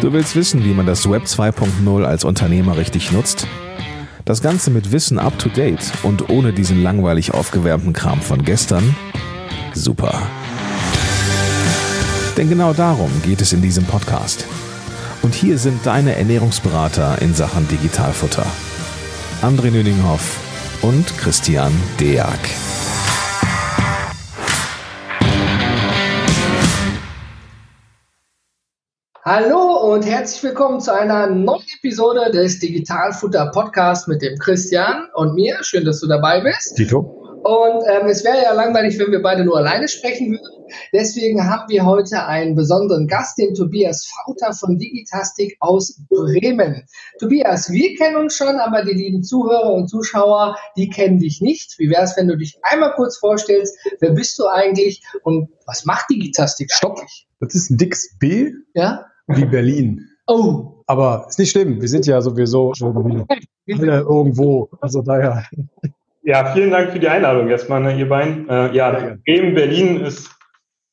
Du willst wissen, wie man das Web 2.0 als Unternehmer richtig nutzt? Das Ganze mit Wissen up to date und ohne diesen langweilig aufgewärmten Kram von gestern? Super. Denn genau darum geht es in diesem Podcast. Und hier sind deine Ernährungsberater in Sachen Digitalfutter. André Nüninghoff und Christian Deak. Hallo und herzlich willkommen zu einer neuen Episode des Digitalfutter Podcast mit dem Christian und mir. Schön, dass du dabei bist. Tito. Und ähm, es wäre ja langweilig, wenn wir beide nur alleine sprechen würden. Deswegen haben wir heute einen besonderen Gast, den Tobias Fauter von Digitastik aus Bremen. Tobias, wir kennen uns schon, aber die lieben Zuhörer und Zuschauer, die kennen dich nicht. Wie wäre es, wenn du dich einmal kurz vorstellst? Wer bist du eigentlich und was macht Digitastik? Stopp. Das ist ein dickes B. Ja? Wie Berlin. Oh. Aber ist nicht schlimm. Wir sind ja sowieso schon alle irgendwo. Also daher. Ja, vielen Dank für die Einladung erstmal, ne, ihr beiden. Äh, ja, Bremen, Berlin ist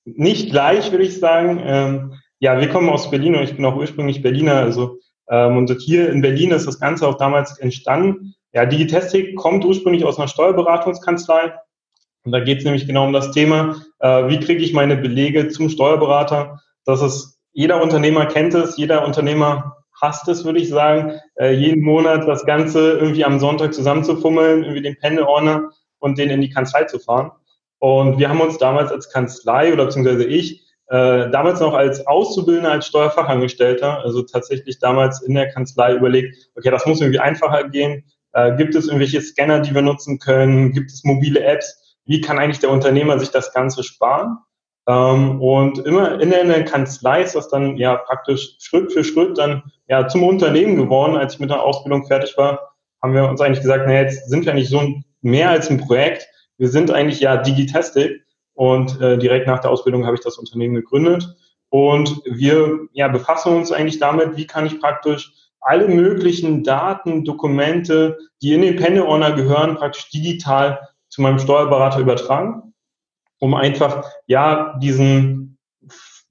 nicht gleich, würde ich sagen. Ähm, ja, wir kommen aus Berlin und ich bin auch ursprünglich Berliner. Also ähm, und hier in Berlin ist das Ganze auch damals entstanden. Ja, Digitestik kommt ursprünglich aus einer Steuerberatungskanzlei. Und da geht es nämlich genau um das Thema, äh, wie kriege ich meine Belege zum Steuerberater. Das ist jeder Unternehmer kennt es, jeder Unternehmer hasst es, würde ich sagen, äh, jeden Monat das Ganze irgendwie am Sonntag zusammenzufummeln, irgendwie den Pendelordner und den in die Kanzlei zu fahren. Und wir haben uns damals als Kanzlei oder beziehungsweise ich äh, damals noch als Auszubildender, als Steuerfachangestellter, also tatsächlich damals in der Kanzlei überlegt, okay, das muss irgendwie einfacher gehen. Äh, gibt es irgendwelche Scanner, die wir nutzen können? Gibt es mobile Apps? Wie kann eigentlich der Unternehmer sich das Ganze sparen? Ähm, und immer in der Kanzlei ist das dann ja praktisch Schritt für Schritt dann ja zum Unternehmen geworden. Als ich mit der Ausbildung fertig war, haben wir uns eigentlich gesagt, naja, jetzt sind wir nicht so mehr als ein Projekt. Wir sind eigentlich ja Digitastic und äh, direkt nach der Ausbildung habe ich das Unternehmen gegründet. Und wir ja, befassen uns eigentlich damit, wie kann ich praktisch alle möglichen Daten, Dokumente, die in den Pendelordner gehören, praktisch digital zu meinem Steuerberater übertragen um einfach, ja, diesen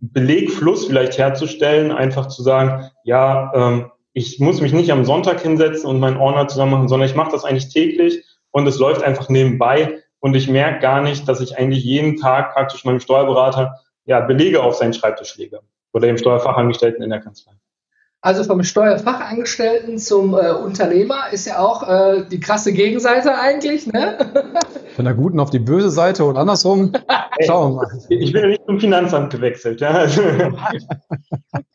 Belegfluss vielleicht herzustellen, einfach zu sagen, ja, ähm, ich muss mich nicht am Sonntag hinsetzen und meinen Ordner zusammen machen, sondern ich mache das eigentlich täglich und es läuft einfach nebenbei und ich merke gar nicht, dass ich eigentlich jeden Tag praktisch meinem Steuerberater ja, Belege auf seinen Schreibtisch lege oder dem Steuerfachangestellten in der Kanzlei. Also vom Steuerfachangestellten zum äh, Unternehmer ist ja auch äh, die krasse Gegenseite eigentlich, ne? Von der guten auf die böse Seite und andersrum. Schauen wir mal. Ich bin ja nicht zum Finanzamt gewechselt. Ja. Sehr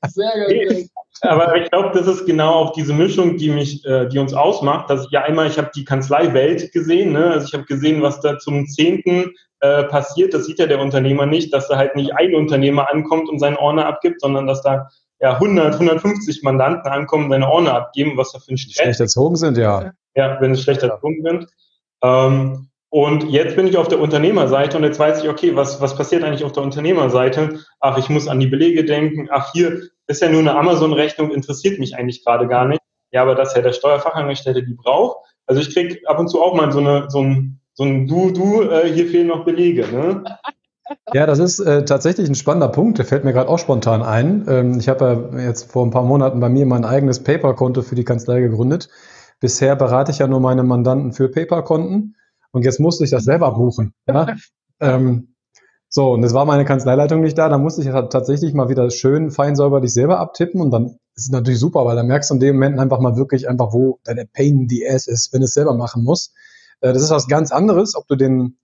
gut. Aber ich glaube, das ist genau auch diese Mischung, die mich, äh, die uns ausmacht. Dass ich ja einmal, ich habe die Kanzleiwelt gesehen, ne? also ich habe gesehen, was da zum zehnten äh, passiert. Das sieht ja der Unternehmer nicht, dass da halt nicht ein Unternehmer ankommt und seinen Ordner abgibt, sondern dass da ja, 100, 150 Mandanten ankommen, seine Ordner abgeben, was da für ein Stress. Schlecht erzogen sind, ja. Ja, wenn sie schlecht erzogen sind. Ähm, und jetzt bin ich auf der Unternehmerseite und jetzt weiß ich, okay, was, was passiert eigentlich auf der Unternehmerseite? Ach, ich muss an die Belege denken. Ach, hier ist ja nur eine Amazon-Rechnung, interessiert mich eigentlich gerade gar nicht. Ja, aber das ja der Steuerfachangestellte die braucht. Also ich krieg ab und zu auch mal so eine, so ein, so ein Du, Du, äh, hier fehlen noch Belege. Ne? Ja, das ist äh, tatsächlich ein spannender Punkt. Der fällt mir gerade auch spontan ein. Ähm, ich habe ja jetzt vor ein paar Monaten bei mir mein eigenes Paper-Konto für die Kanzlei gegründet. Bisher berate ich ja nur meine Mandanten für Paper-Konten und jetzt musste ich das selber buchen. Ja? ähm, so, und es war meine Kanzleileitung nicht da. Da musste ich tatsächlich mal wieder schön fein säuberlich selber abtippen und dann ist es natürlich super, weil da merkst du in dem Moment einfach mal wirklich einfach, wo deine Pain in the Ass ist, wenn du es selber machen musst. Äh, das ist was ganz anderes, ob du den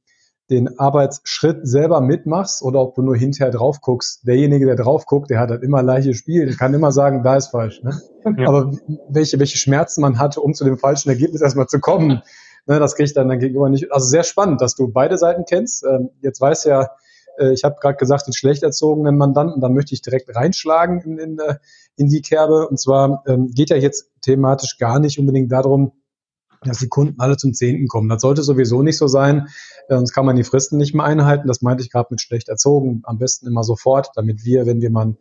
den Arbeitsschritt selber mitmachst oder ob du nur hinterher drauf guckst. Derjenige, der drauf guckt, der hat halt immer gleiches Spiel. Der kann immer sagen, da ist falsch. Ne? Ja. Aber welche, welche Schmerzen man hatte, um zu dem falschen Ergebnis erstmal zu kommen, ne, das kriegt dann dann gegenüber nicht. Also sehr spannend, dass du beide Seiten kennst. Ähm, jetzt weiß ja, äh, ich habe gerade gesagt, den schlecht erzogenen Mandanten, da möchte ich direkt reinschlagen in, in, äh, in die Kerbe. Und zwar ähm, geht ja jetzt thematisch gar nicht unbedingt darum, dass die Kunden alle zum Zehnten kommen. Das sollte sowieso nicht so sein, äh, sonst kann man die Fristen nicht mehr einhalten. Das meinte ich gerade mit schlecht erzogen. Am besten immer sofort, damit wir, wenn wir mal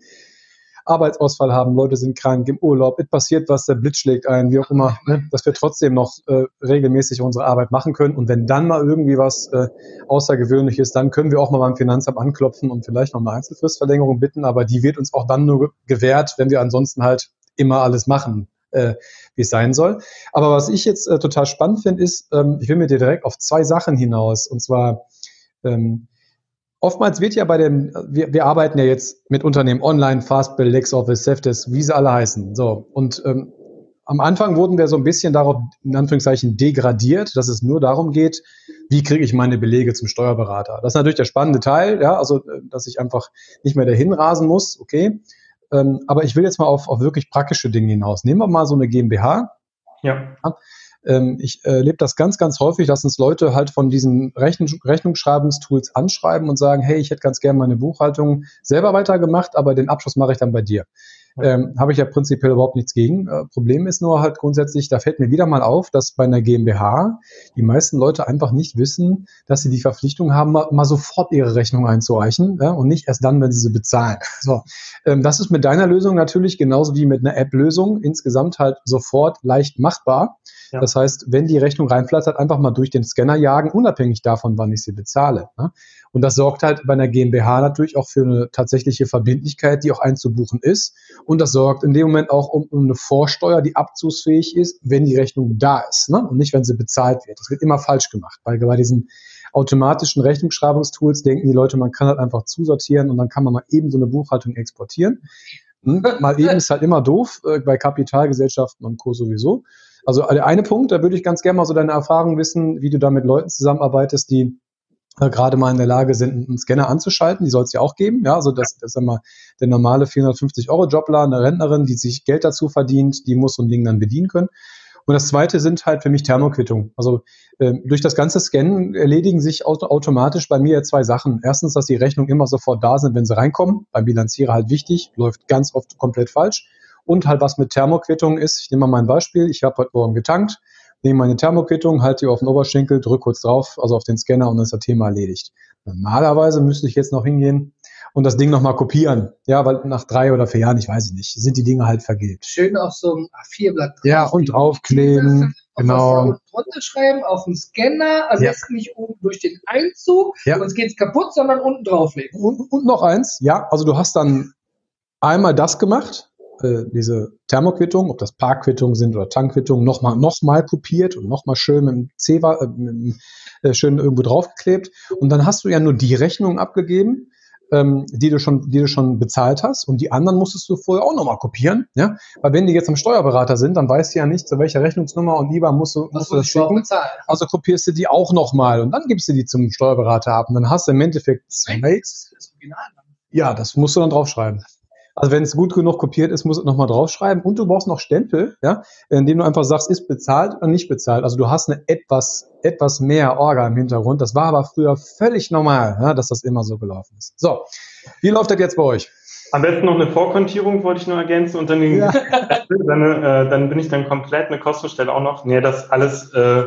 Arbeitsausfall haben, Leute sind krank, im Urlaub, es passiert was, der Blitz schlägt ein, wie auch immer, ne, dass wir trotzdem noch äh, regelmäßig unsere Arbeit machen können. Und wenn dann mal irgendwie was äh, Außergewöhnliches, dann können wir auch mal beim Finanzamt anklopfen und vielleicht noch eine Einzelfristverlängerung bitten, aber die wird uns auch dann nur gewährt, wenn wir ansonsten halt immer alles machen, äh, wie es sein soll. Aber was ich jetzt äh, total spannend finde, ist, ähm, ich will mit dir direkt auf zwei Sachen hinaus. Und zwar, ähm, oftmals wird ja bei dem, wir, wir arbeiten ja jetzt mit Unternehmen online, Fastbill, LexOffice, Safdesk, wie sie alle heißen. So. Und ähm, am Anfang wurden wir so ein bisschen darauf, in Anführungszeichen, degradiert, dass es nur darum geht, wie kriege ich meine Belege zum Steuerberater. Das ist natürlich der spannende Teil, ja, also äh, dass ich einfach nicht mehr dahin rasen muss, okay. Ähm, aber ich will jetzt mal auf, auf wirklich praktische Dinge hinaus. Nehmen wir mal so eine GmbH. Ja. Ähm, ich erlebe das ganz, ganz häufig, dass uns Leute halt von diesen Rechnung, Rechnungsschreibungstools anschreiben und sagen, hey, ich hätte ganz gerne meine Buchhaltung selber weitergemacht, aber den Abschluss mache ich dann bei dir. Ähm, Habe ich ja prinzipiell überhaupt nichts gegen. Äh, Problem ist nur halt grundsätzlich, da fällt mir wieder mal auf, dass bei einer GmbH die meisten Leute einfach nicht wissen, dass sie die Verpflichtung haben, mal, mal sofort ihre Rechnung einzureichen ja, und nicht erst dann, wenn sie sie bezahlen. So, ähm, das ist mit deiner Lösung natürlich genauso wie mit einer App-Lösung insgesamt halt sofort leicht machbar. Ja. Das heißt, wenn die Rechnung reinflattert, einfach mal durch den Scanner jagen, unabhängig davon, wann ich sie bezahle. Ne? Und das sorgt halt bei einer GmbH natürlich auch für eine tatsächliche Verbindlichkeit, die auch einzubuchen ist. Und das sorgt in dem Moment auch um, eine Vorsteuer, die abzugsfähig ist, wenn die Rechnung da ist ne? und nicht, wenn sie bezahlt wird. Das wird immer falsch gemacht, weil bei diesen automatischen Rechnungsschreibungstools denken die Leute, man kann halt einfach zusortieren und dann kann man mal eben so eine Buchhaltung exportieren. Hm? Mal eben ist halt immer doof, äh, bei Kapitalgesellschaften und Co. sowieso. Also der eine Punkt, da würde ich ganz gerne mal so deine Erfahrung wissen, wie du da mit Leuten zusammenarbeitest, die gerade mal in der Lage sind, einen Scanner anzuschalten. Die soll es ja auch geben. Ja, also das, das ist immer der normale 450 Euro Jobler, eine Rentnerin, die sich Geld dazu verdient, die muss so ein Ding dann bedienen können. Und das zweite sind halt für mich Thermoquittungen. Also äh, durch das ganze Scannen erledigen sich auto automatisch bei mir zwei Sachen. Erstens, dass die Rechnungen immer sofort da sind, wenn sie reinkommen. Beim Bilanzierer halt wichtig, läuft ganz oft komplett falsch. Und halt was mit Thermoquittungen ist. Ich nehme mal mein Beispiel. Ich habe heute Morgen getankt nehme meine Thermoquittung, halte die auf den Oberschenkel, drücke kurz drauf, also auf den Scanner und dann ist das Thema erledigt. Normalerweise müsste ich jetzt noch hingehen und das Ding nochmal kopieren. Ja, weil nach drei oder vier Jahren, ich weiß es nicht, sind die Dinge halt vergilbt. Schön auf so einem A4-Blatt drauf. Ja, und draufkleben. Genau. Runterschreiben auf den Scanner, am ja. besten nicht oben durch den Einzug, ja. sonst geht's kaputt, sondern unten drauflegen. Und, und noch eins, ja, also du hast dann einmal das gemacht, äh, diese Thermoquittungen, ob das Parkquittungen sind oder Tankquittungen, nochmal noch mal kopiert und nochmal schön mit dem C äh, mit, äh, schön irgendwo draufgeklebt. Und dann hast du ja nur die Rechnung abgegeben, ähm, die du schon, die du schon bezahlt hast. Und die anderen musstest du vorher auch nochmal kopieren. Ja? Weil wenn die jetzt am Steuerberater sind, dann weißt du ja nicht, zu welcher Rechnungsnummer und lieber musst du, musst du das schicken. Also kopierst du die auch nochmal und dann gibst du die zum Steuerberater ab. Und dann hast du im Endeffekt zwei. Ja, das musst du dann draufschreiben. Also wenn es gut genug kopiert ist, muss es nochmal draufschreiben. Und du brauchst noch Stempel, ja, indem du einfach sagst, ist bezahlt oder nicht bezahlt. Also du hast eine etwas, etwas mehr Orga im Hintergrund. Das war aber früher völlig normal, ja, dass das immer so gelaufen ist. So, wie läuft das jetzt bei euch? Am besten noch eine Vorkontierung wollte ich nur ergänzen und dann, den, ja. dann, äh, dann bin ich dann komplett eine Kostenstelle auch noch. Nee, das alles, äh,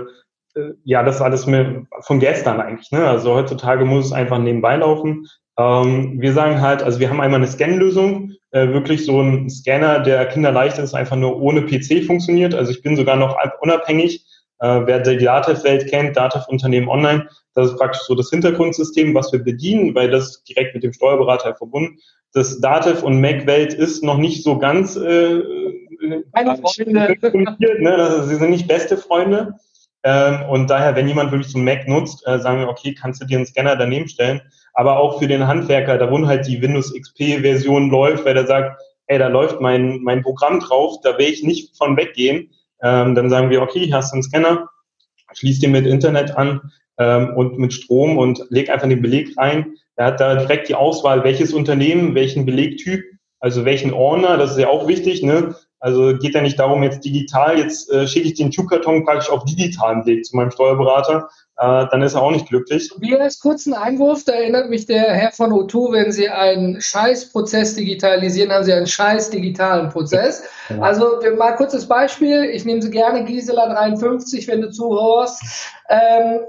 äh ja, das alles mit, von gestern eigentlich. Ne? Also heutzutage muss es einfach nebenbei laufen. Ähm, wir sagen halt, also wir haben einmal eine Scan-Lösung, äh, wirklich so ein Scanner, der kinderleicht ist, einfach nur ohne PC funktioniert. Also ich bin sogar noch unabhängig. Äh, wer die Datev-Welt kennt, Datev-Unternehmen online, das ist praktisch so das Hintergrundsystem, was wir bedienen, weil das direkt mit dem Steuerberater verbunden. Das Datev- und Mac-Welt ist noch nicht so ganz äh, Keine Freunde. Ne? Also sie sind nicht beste Freunde. Ähm, und daher, wenn jemand wirklich so einen Mac nutzt, äh, sagen wir, okay, kannst du dir einen Scanner daneben stellen. Aber auch für den Handwerker, da wo halt die Windows XP-Version läuft, weil der sagt, ey, da läuft mein, mein Programm drauf, da will ich nicht von weggehen. Ähm, dann sagen wir, okay, hier hast du einen Scanner, schließ den mit Internet an ähm, und mit Strom und leg einfach den Beleg rein. Er hat da direkt die Auswahl, welches Unternehmen, welchen Belegtyp, also welchen Ordner, das ist ja auch wichtig, ne? Also geht ja nicht darum, jetzt digital, jetzt äh, schicke ich den Tube-Karton praktisch auf digitalen Weg zu meinem Steuerberater, äh, dann ist er auch nicht glücklich. Mir als kurzen Einwurf, da erinnert mich der Herr von O2, wenn Sie einen Scheißprozess digitalisieren, haben Sie einen scheiß digitalen Prozess. Ja. Also mal kurzes Beispiel, ich nehme Sie gerne Gisela 53, wenn du zuhörst. Ähm,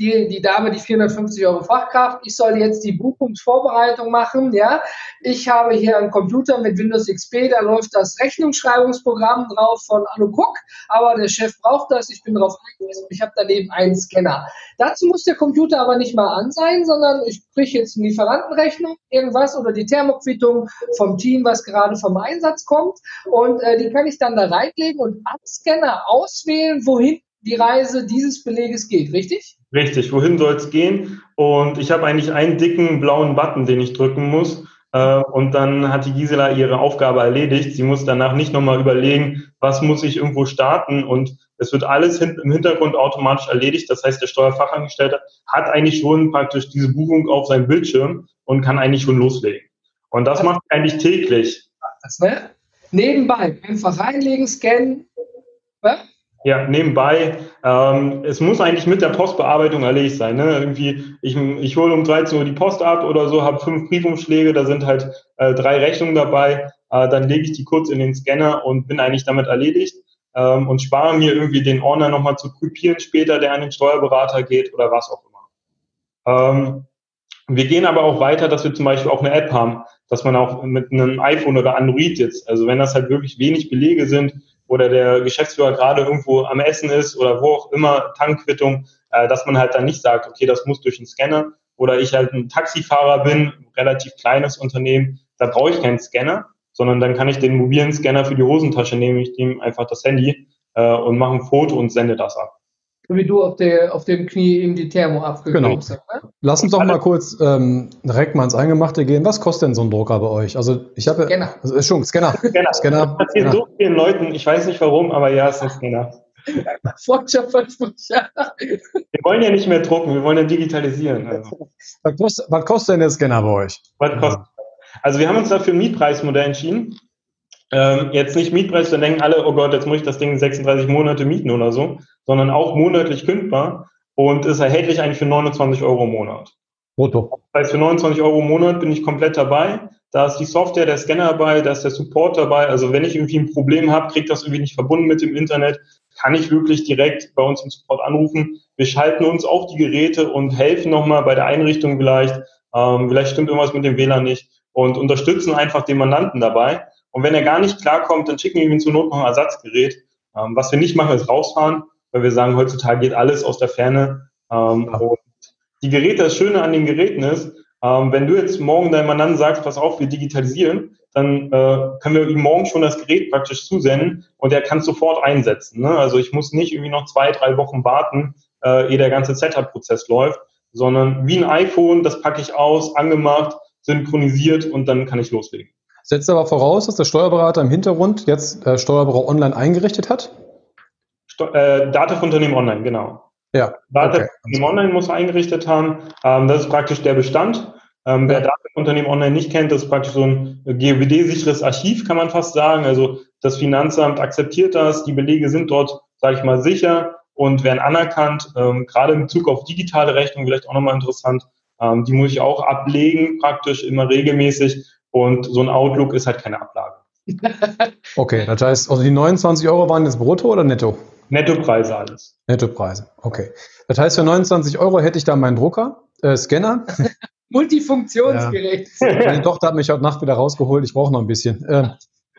die, die Dame, die 450 Euro Fachkraft, ich soll jetzt die Buchungsvorbereitung machen, ja. Ich habe hier einen Computer mit Windows XP, da läuft das Rechnungsschreibungsprogramm drauf von Anno Cook, aber der Chef braucht das, ich bin darauf eingewiesen, ich habe daneben einen Scanner. Dazu muss der Computer aber nicht mal an sein, sondern ich kriege jetzt eine Lieferantenrechnung, irgendwas oder die Thermoquittung vom Team, was gerade vom Einsatz kommt und äh, die kann ich dann da reinlegen und am Scanner auswählen, wohin die Reise dieses Beleges geht, richtig? Richtig, wohin soll es gehen? Und ich habe eigentlich einen dicken blauen Button, den ich drücken muss. Äh, und dann hat die Gisela ihre Aufgabe erledigt. Sie muss danach nicht nochmal überlegen, was muss ich irgendwo starten. Und es wird alles im Hintergrund automatisch erledigt. Das heißt, der Steuerfachangestellte hat eigentlich schon praktisch diese Buchung auf seinem Bildschirm und kann eigentlich schon loslegen. Und das macht eigentlich täglich. Das, ne? Nebenbei einfach reinlegen, scannen. Ja? Ja, nebenbei. Ähm, es muss eigentlich mit der Postbearbeitung erledigt sein. Ne? Irgendwie, ich, ich hole um 13 Uhr die Post ab oder so, habe fünf Briefumschläge, da sind halt äh, drei Rechnungen dabei. Äh, dann lege ich die kurz in den Scanner und bin eigentlich damit erledigt ähm, und spare mir irgendwie den Ordner nochmal zu kopieren später, der an den Steuerberater geht oder was auch immer. Ähm, wir gehen aber auch weiter, dass wir zum Beispiel auch eine App haben, dass man auch mit einem iPhone oder Android jetzt, also wenn das halt wirklich wenig Belege sind, oder der Geschäftsführer gerade irgendwo am Essen ist oder wo auch immer, Tankquittung, äh, dass man halt dann nicht sagt, okay, das muss durch einen Scanner oder ich halt ein Taxifahrer bin, relativ kleines Unternehmen, da brauche ich keinen Scanner, sondern dann kann ich den mobilen Scanner für die Hosentasche nehmen, ich nehme einfach das Handy äh, und mache ein Foto und sende das ab wie du auf, der, auf dem Knie eben die Thermo abgekriegt genau. hast. Ne? Lass uns doch mal kurz ähm, direkt mal ins Eingemachte gehen. Was kostet denn so ein Drucker bei euch? Also ich habe Scanner. Also ist schon Scanner. Scanner. Scanner. Das passiert Scanner. so vielen Leuten, ich weiß nicht warum, aber ja, es ist ein Scanner. Wir wollen ja nicht mehr drucken, wir wollen ja digitalisieren. Also. Was, kostet, was kostet denn der Scanner bei euch? Was kostet? Also wir haben uns dafür ein Mietpreismodell entschieden. Ähm, jetzt nicht Mietpreis, dann denken alle, oh Gott, jetzt muss ich das Ding 36 Monate mieten oder so, sondern auch monatlich kündbar und ist erhältlich eigentlich für 29 Euro im Monat. Brutto. Das heißt, für 29 Euro im Monat bin ich komplett dabei. Da ist die Software, der Scanner dabei, da ist der Support dabei. Also wenn ich irgendwie ein Problem habe, kriege das irgendwie nicht verbunden mit dem Internet, kann ich wirklich direkt bei uns im Support anrufen. Wir schalten uns auf die Geräte und helfen nochmal bei der Einrichtung vielleicht. Ähm, vielleicht stimmt irgendwas mit dem WLAN nicht und unterstützen einfach den Mandanten dabei. Und wenn er gar nicht klarkommt, dann schicken wir ihm zur Not noch ein Ersatzgerät. Ähm, was wir nicht machen, ist rausfahren, weil wir sagen, heutzutage geht alles aus der Ferne. Ähm. Und die Geräte, das Schöne an den Geräten ist, ähm, wenn du jetzt morgen deinem Mandanten sagst, pass auf, wir digitalisieren, dann äh, können wir ihm morgen schon das Gerät praktisch zusenden und er kann sofort einsetzen. Ne? Also ich muss nicht irgendwie noch zwei, drei Wochen warten, äh, ehe der ganze Setup-Prozess läuft, sondern wie ein iPhone, das packe ich aus, angemacht, synchronisiert und dann kann ich loslegen. Setzt aber voraus, dass der Steuerberater im Hintergrund jetzt äh, Steuerberater online eingerichtet hat? Sto äh, Datev-Unternehmen online, genau. Ja. Datev-Unternehmen okay. online muss er eingerichtet haben. Ähm, das ist praktisch der Bestand. Ähm, wer Datev-Unternehmen online nicht kennt, das ist praktisch so ein GOBD-sicheres Archiv, kann man fast sagen. Also das Finanzamt akzeptiert das, die Belege sind dort, sage ich mal, sicher und werden anerkannt. Ähm, gerade in Bezug auf digitale Rechnung vielleicht auch nochmal interessant. Ähm, die muss ich auch ablegen, praktisch immer regelmäßig. Und so ein Outlook ist halt keine Ablage. okay, das heißt, also die 29 Euro waren jetzt brutto oder netto? Nettopreise alles. Nettopreise, okay. Das heißt, für 29 Euro hätte ich da meinen Drucker, äh, Scanner. Multifunktionsgerät. Ja. Meine Tochter hat mich heute Nacht wieder rausgeholt, ich brauche noch ein bisschen. Äh,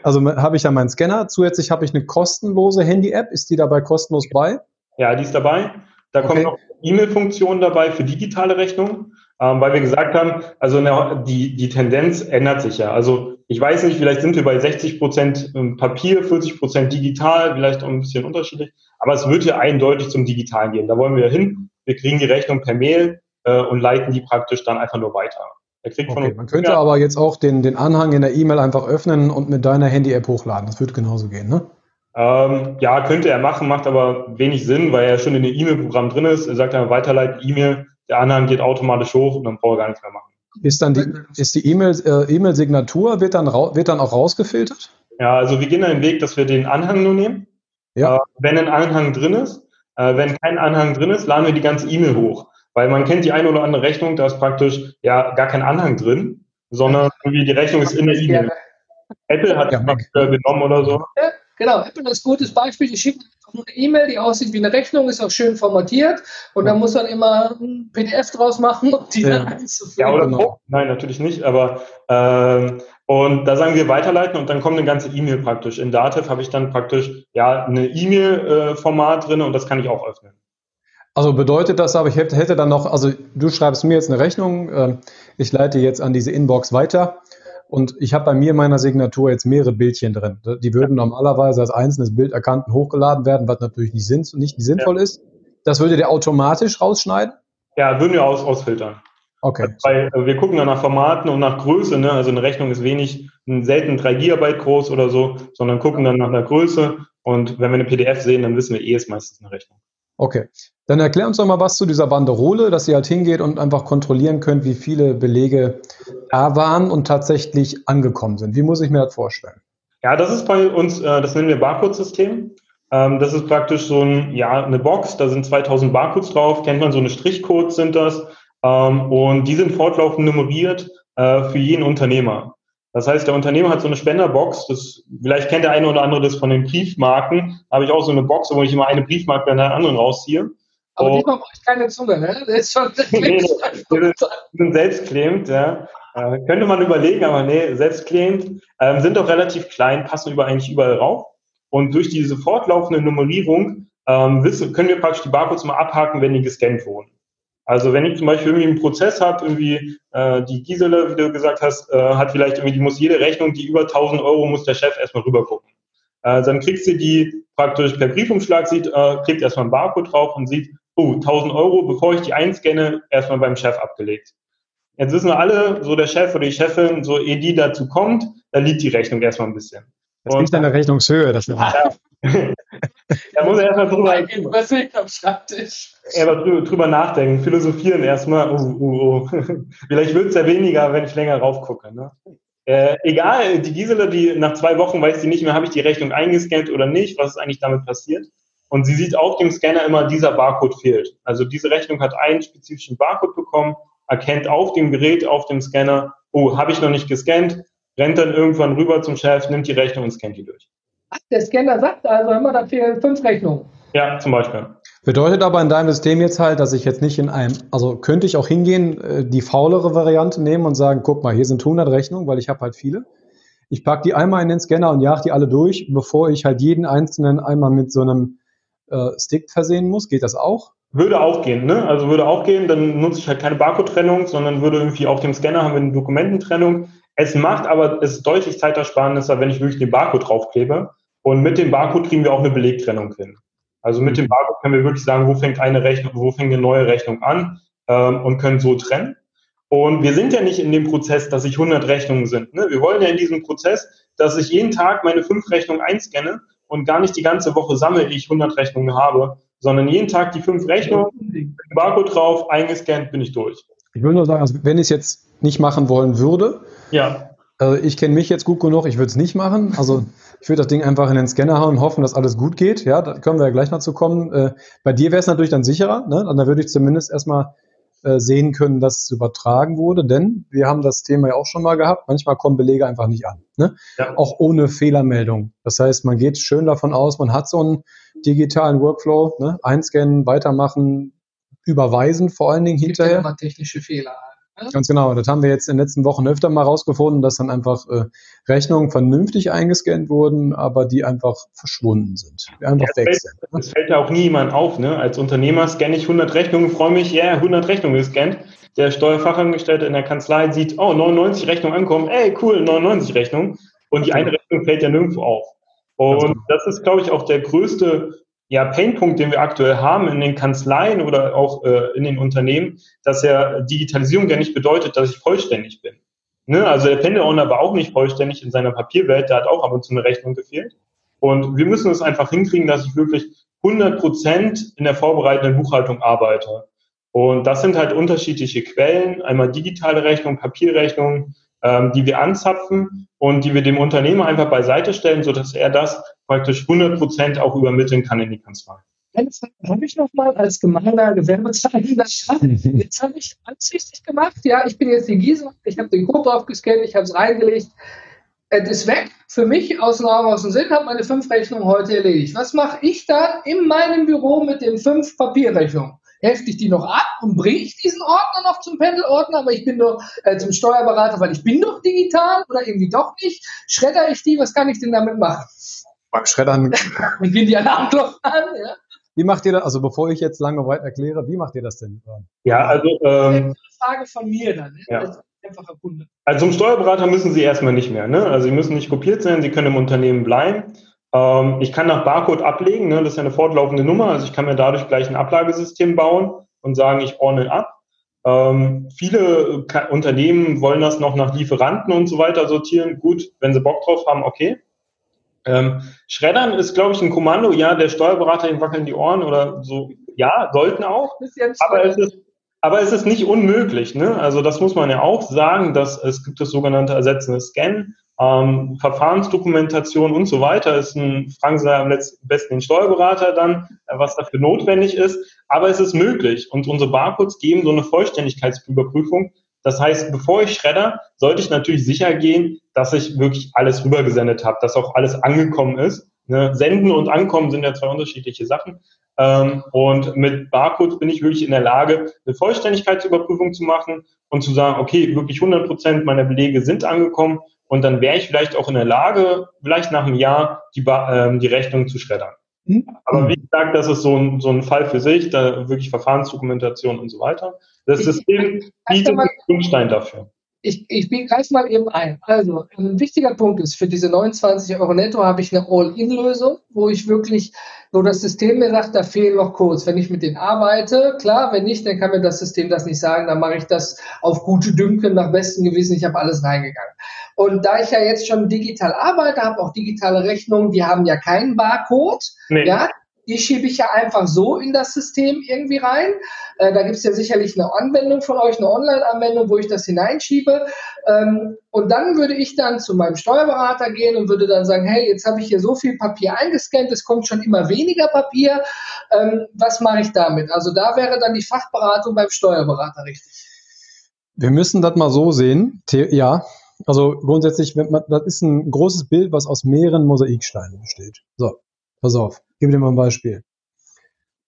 also habe ich ja meinen Scanner. Zusätzlich habe ich eine kostenlose Handy-App. Ist die dabei kostenlos bei? Ja, die ist dabei. Da okay. kommt noch E-Mail-Funktion dabei für digitale Rechnungen ähm, weil wir gesagt haben, also eine, die, die Tendenz ändert sich ja. Also ich weiß nicht, vielleicht sind wir bei 60 Prozent ähm, Papier, 40 Prozent digital, vielleicht auch ein bisschen unterschiedlich, aber es wird ja eindeutig zum Digitalen gehen. Da wollen wir hin. Wir kriegen die Rechnung per Mail äh, und leiten die praktisch dann einfach nur weiter. Okay, man könnte ja. aber jetzt auch den, den Anhang in der E-Mail einfach öffnen und mit deiner Handy-App hochladen. Das würde genauso gehen, ne? Ähm, ja, könnte er machen, macht aber wenig Sinn, weil er schon in dem E-Mail-Programm drin ist. Er sagt dann weiterleiten E-Mail, der Anhang geht automatisch hoch und dann brauche ich gar nichts mehr machen. Ist dann die, ist die E-Mail, äh, E-Mail-Signatur, wird dann, wird dann auch rausgefiltert? Ja, also wir gehen den Weg, dass wir den Anhang nur nehmen. Ja. Äh, wenn ein Anhang drin ist, äh, wenn kein Anhang drin ist, laden wir die ganze E-Mail hoch. Weil man kennt die eine oder andere Rechnung, da ist praktisch ja gar kein Anhang drin, sondern irgendwie die Rechnung ist in der E-Mail. Apple hat ja, äh, genommen oder so. Genau, Apple ist ein gutes Beispiel. Die schicken eine E-Mail, die aussieht wie eine Rechnung, ist auch schön formatiert und da muss man immer ein PDF draus machen, um die ja. dann einzufügen. Ja, oder genau. Nein, natürlich nicht, aber ähm, und da sagen wir weiterleiten und dann kommt eine ganze E-Mail praktisch. In Dativ habe ich dann praktisch ja eine E-Mail-Format drin und das kann ich auch öffnen. Also bedeutet das aber, ich hätte dann noch, also du schreibst mir jetzt eine Rechnung, ähm, ich leite jetzt an diese Inbox weiter und ich habe bei mir in meiner Signatur jetzt mehrere Bildchen drin. Die würden normalerweise als einzelnes Bild erkannt und hochgeladen werden, was natürlich nicht, sinn, nicht sinnvoll ja. ist. Das würde der automatisch rausschneiden? Ja, würden wir aus, ausfiltern. Okay. Weil äh, wir gucken dann nach Formaten und nach Größe. Ne? Also eine Rechnung ist wenig, selten drei Gigabyte groß oder so, sondern gucken dann nach der Größe. Und wenn wir eine PDF sehen, dann wissen wir eh, ist meistens eine Rechnung. Okay. Dann erklär uns doch mal was zu dieser Banderole, dass ihr halt hingeht und einfach kontrollieren könnt, wie viele Belege da waren und tatsächlich angekommen sind. Wie muss ich mir das vorstellen? Ja, das ist bei uns, äh, das nennen wir Barcode-System. Ähm, das ist praktisch so ein, ja, eine Box, da sind 2000 Barcodes drauf, kennt man, so eine Strichcodes sind das. Ähm, und die sind fortlaufend nummeriert äh, für jeden Unternehmer. Das heißt, der Unternehmer hat so eine Spenderbox, das, vielleicht kennt der eine oder andere das von den Briefmarken, da habe ich auch so eine Box, wo ich immer eine Briefmarke nach der anderen rausziehe. Aber oh. diesmal brauche ich keine Zunge, ne? Das ist schon nee, selbstklebend, ja. Äh, könnte man überlegen, aber nee, selbstklebend. Ähm, sind doch relativ klein, passen über eigentlich überall rauf. Und durch diese fortlaufende Nummerierung ähm, wissen, können wir praktisch die Barcodes mal abhaken, wenn die gescannt wurden. Also wenn ich zum Beispiel irgendwie einen Prozess habe, irgendwie äh, die Gisele, wie du gesagt hast, äh, hat vielleicht irgendwie, die muss jede Rechnung, die über 1000 Euro, muss der Chef erstmal rüber gucken. Äh, dann kriegst du die praktisch per Briefumschlag, sieht, äh, kriegt erstmal einen Barcode drauf und sieht, oh, 1000 Euro, bevor ich die einscanne, erstmal beim Chef abgelegt. Jetzt wissen wir alle, so der Chef oder die Chefin, so ehe die dazu kommt, da liegt die Rechnung erstmal ein bisschen. Das liegt an der Rechnungshöhe. Das ja. da muss er erstmal drüber, am Schreibtisch? Er drüber, drüber nachdenken, philosophieren erstmal. Oh, oh, oh. Vielleicht wird es ja weniger, wenn ich länger raufgucke. Ne? Äh, egal, die Gisela, die nach zwei Wochen weiß sie nicht mehr, habe ich die Rechnung eingescannt oder nicht, was ist eigentlich damit passiert. Und sie sieht auf dem Scanner immer, dieser Barcode fehlt. Also diese Rechnung hat einen spezifischen Barcode bekommen, erkennt auf dem Gerät, auf dem Scanner, oh, habe ich noch nicht gescannt, rennt dann irgendwann rüber zum Chef, nimmt die Rechnung und scannt die durch. Der Scanner sagt also immer, da fehlen fünf Rechnungen. Ja, zum Beispiel. Bedeutet aber in deinem System jetzt halt, dass ich jetzt nicht in einem, also könnte ich auch hingehen, äh, die faulere Variante nehmen und sagen, guck mal, hier sind 100 Rechnungen, weil ich habe halt viele. Ich packe die einmal in den Scanner und jage die alle durch, bevor ich halt jeden einzelnen einmal mit so einem äh, Stick versehen muss. Geht das auch? Würde auch gehen, ne? Also würde auch gehen, dann nutze ich halt keine Barcode-Trennung, sondern würde irgendwie auf dem Scanner haben wir eine Dokumententrennung. Es macht aber, es ist deutlich zeitersparnisser, wenn ich wirklich den Barcode draufklebe. Und mit dem Barcode kriegen wir auch eine Belegtrennung hin. Also mit dem Barcode können wir wirklich sagen, wo fängt eine Rechnung, wo fängt eine neue Rechnung an ähm, und können so trennen. Und wir sind ja nicht in dem Prozess, dass ich 100 Rechnungen sind. Ne? Wir wollen ja in diesem Prozess, dass ich jeden Tag meine fünf Rechnungen einscanne und gar nicht die ganze Woche sammle, ich 100 Rechnungen habe, sondern jeden Tag die fünf Rechnungen, Barcode drauf, eingescannt, bin ich durch. Ich will nur sagen, also wenn ich es jetzt nicht machen wollen würde, ja. Also ich kenne mich jetzt gut genug, ich würde es nicht machen. Also ich würde das Ding einfach in den Scanner hauen und hoffen, dass alles gut geht. Ja, da können wir ja gleich noch zu kommen. Äh, bei dir wäre es natürlich dann sicherer. Ne? Da würde ich zumindest erstmal äh, sehen können, dass es übertragen wurde, denn wir haben das Thema ja auch schon mal gehabt. Manchmal kommen Belege einfach nicht an. Ne? Ja. Auch ohne Fehlermeldung. Das heißt, man geht schön davon aus, man hat so einen digitalen Workflow, ne? einscannen, weitermachen, überweisen vor allen Dingen hinterher. Immer technische Fehler. Ganz genau. Das haben wir jetzt in den letzten Wochen öfter mal rausgefunden, dass dann einfach äh, Rechnungen vernünftig eingescannt wurden, aber die einfach verschwunden sind. Die einfach ja, weg sind. Ne? Das fällt ja auch niemand auf. Ne? Als Unternehmer scanne ich 100 Rechnungen, freue mich, ja, yeah, 100 Rechnungen gescannt. Der Steuerfachangestellte in der Kanzlei sieht, oh, 99 Rechnungen ankommen, ey, cool, 99 Rechnungen. Und die eine Rechnung fällt ja nirgendwo auf. Und das ist, glaube ich, auch der größte ja, Painpunkt, den wir aktuell haben in den Kanzleien oder auch äh, in den Unternehmen, dass ja Digitalisierung ja nicht bedeutet, dass ich vollständig bin. Ne? Also der Pendelowner war auch nicht vollständig in seiner Papierwelt, da hat auch ab und zu eine Rechnung gefehlt. Und wir müssen es einfach hinkriegen, dass ich wirklich 100 Prozent in der vorbereitenden Buchhaltung arbeite. Und das sind halt unterschiedliche Quellen, einmal digitale Rechnung, Papierrechnung, ähm, die wir anzapfen und die wir dem Unternehmer einfach beiseite stellen, sodass er das praktisch 100 Prozent auch übermitteln kann in die Kanzlei. Jetzt habe ich noch mal als gemeiner Gewerbezeichner, jetzt habe ich alles richtig gemacht. Ja, ich bin jetzt die Gießer, ich habe den Code drauf gescannt, ich habe es reingelegt. es ist weg, für mich aus dem Raum, aus dem Sinn, habe meine fünf Rechnungen heute erledigt. Was mache ich dann in meinem Büro mit den fünf Papierrechnungen? Hefte ich die noch ab und bringe ich diesen Ordner noch zum Pendelordner, aber ich bin doch äh, zum Steuerberater, weil ich bin doch digital oder irgendwie doch nicht. Schredder ich die, was kann ich denn damit machen? Beim Schreddern. und gehen die Alarmglocken an, ja? Wie macht ihr das? Also bevor ich jetzt lange weit erkläre, wie macht ihr das denn? Ja, also ähm, eine Frage von mir dann. Ne? Ja. Also zum Steuerberater müssen Sie erstmal nicht mehr. Ne? Also Sie müssen nicht kopiert sein, Sie können im Unternehmen bleiben. Ähm, ich kann nach Barcode ablegen, ne? das ist ja eine fortlaufende Nummer, also ich kann mir dadurch gleich ein Ablagesystem bauen und sagen, ich ordne ab. Ähm, viele Unternehmen wollen das noch nach Lieferanten und so weiter sortieren. Gut, wenn sie Bock drauf haben, okay. Ähm, Schreddern ist, glaube ich, ein Kommando, ja, der Steuerberater ihm wackeln die Ohren oder so, ja, sollten auch. Aber es ist, aber es ist nicht unmöglich, ne? Also das muss man ja auch sagen, dass es gibt das sogenannte ersetzende Scan, ähm, Verfahrensdokumentation und so weiter. Ist ein, fragen Sie am besten den Steuerberater dann, äh, was dafür notwendig ist. Aber es ist möglich und unsere Barcodes geben so eine Vollständigkeitsüberprüfung. Das heißt, bevor ich schredder, sollte ich natürlich sicher gehen, dass ich wirklich alles rübergesendet habe, dass auch alles angekommen ist. Ne? Senden und Ankommen sind ja zwei unterschiedliche Sachen. Ähm, und mit Barcodes bin ich wirklich in der Lage, eine Vollständigkeitsüberprüfung zu machen und zu sagen, okay, wirklich 100 Prozent meiner Belege sind angekommen. Und dann wäre ich vielleicht auch in der Lage, vielleicht nach einem Jahr die, ähm, die Rechnung zu schreddern. Mhm. Aber wie gesagt, das ist so ein, so ein Fall für sich, da wirklich Verfahrensdokumentation und so weiter. Das System bietet einen Grundstein dafür. Ich, ich greife mal eben ein. Also, ein wichtiger Punkt ist, für diese 29 Euro netto habe ich eine All-In-Lösung, wo ich wirklich, wo das System mir sagt, da fehlen noch Codes. Wenn ich mit denen arbeite, klar, wenn nicht, dann kann mir das System das nicht sagen, dann mache ich das auf gute Dünken, nach bestem Gewissen, ich habe alles reingegangen. Und da ich ja jetzt schon digital arbeite, habe auch digitale Rechnungen, die haben ja keinen Barcode, nee. ja, die schiebe ich ja einfach so in das System irgendwie rein. Äh, da gibt es ja sicherlich eine Anwendung von euch, eine Online-Anwendung, wo ich das hineinschiebe. Ähm, und dann würde ich dann zu meinem Steuerberater gehen und würde dann sagen, hey, jetzt habe ich hier so viel Papier eingescannt, es kommt schon immer weniger Papier. Ähm, was mache ich damit? Also da wäre dann die Fachberatung beim Steuerberater richtig. Wir müssen das mal so sehen. ja, also grundsätzlich, man, das ist ein großes Bild, was aus mehreren Mosaiksteinen besteht. So, pass auf. Gib dir mal ein Beispiel.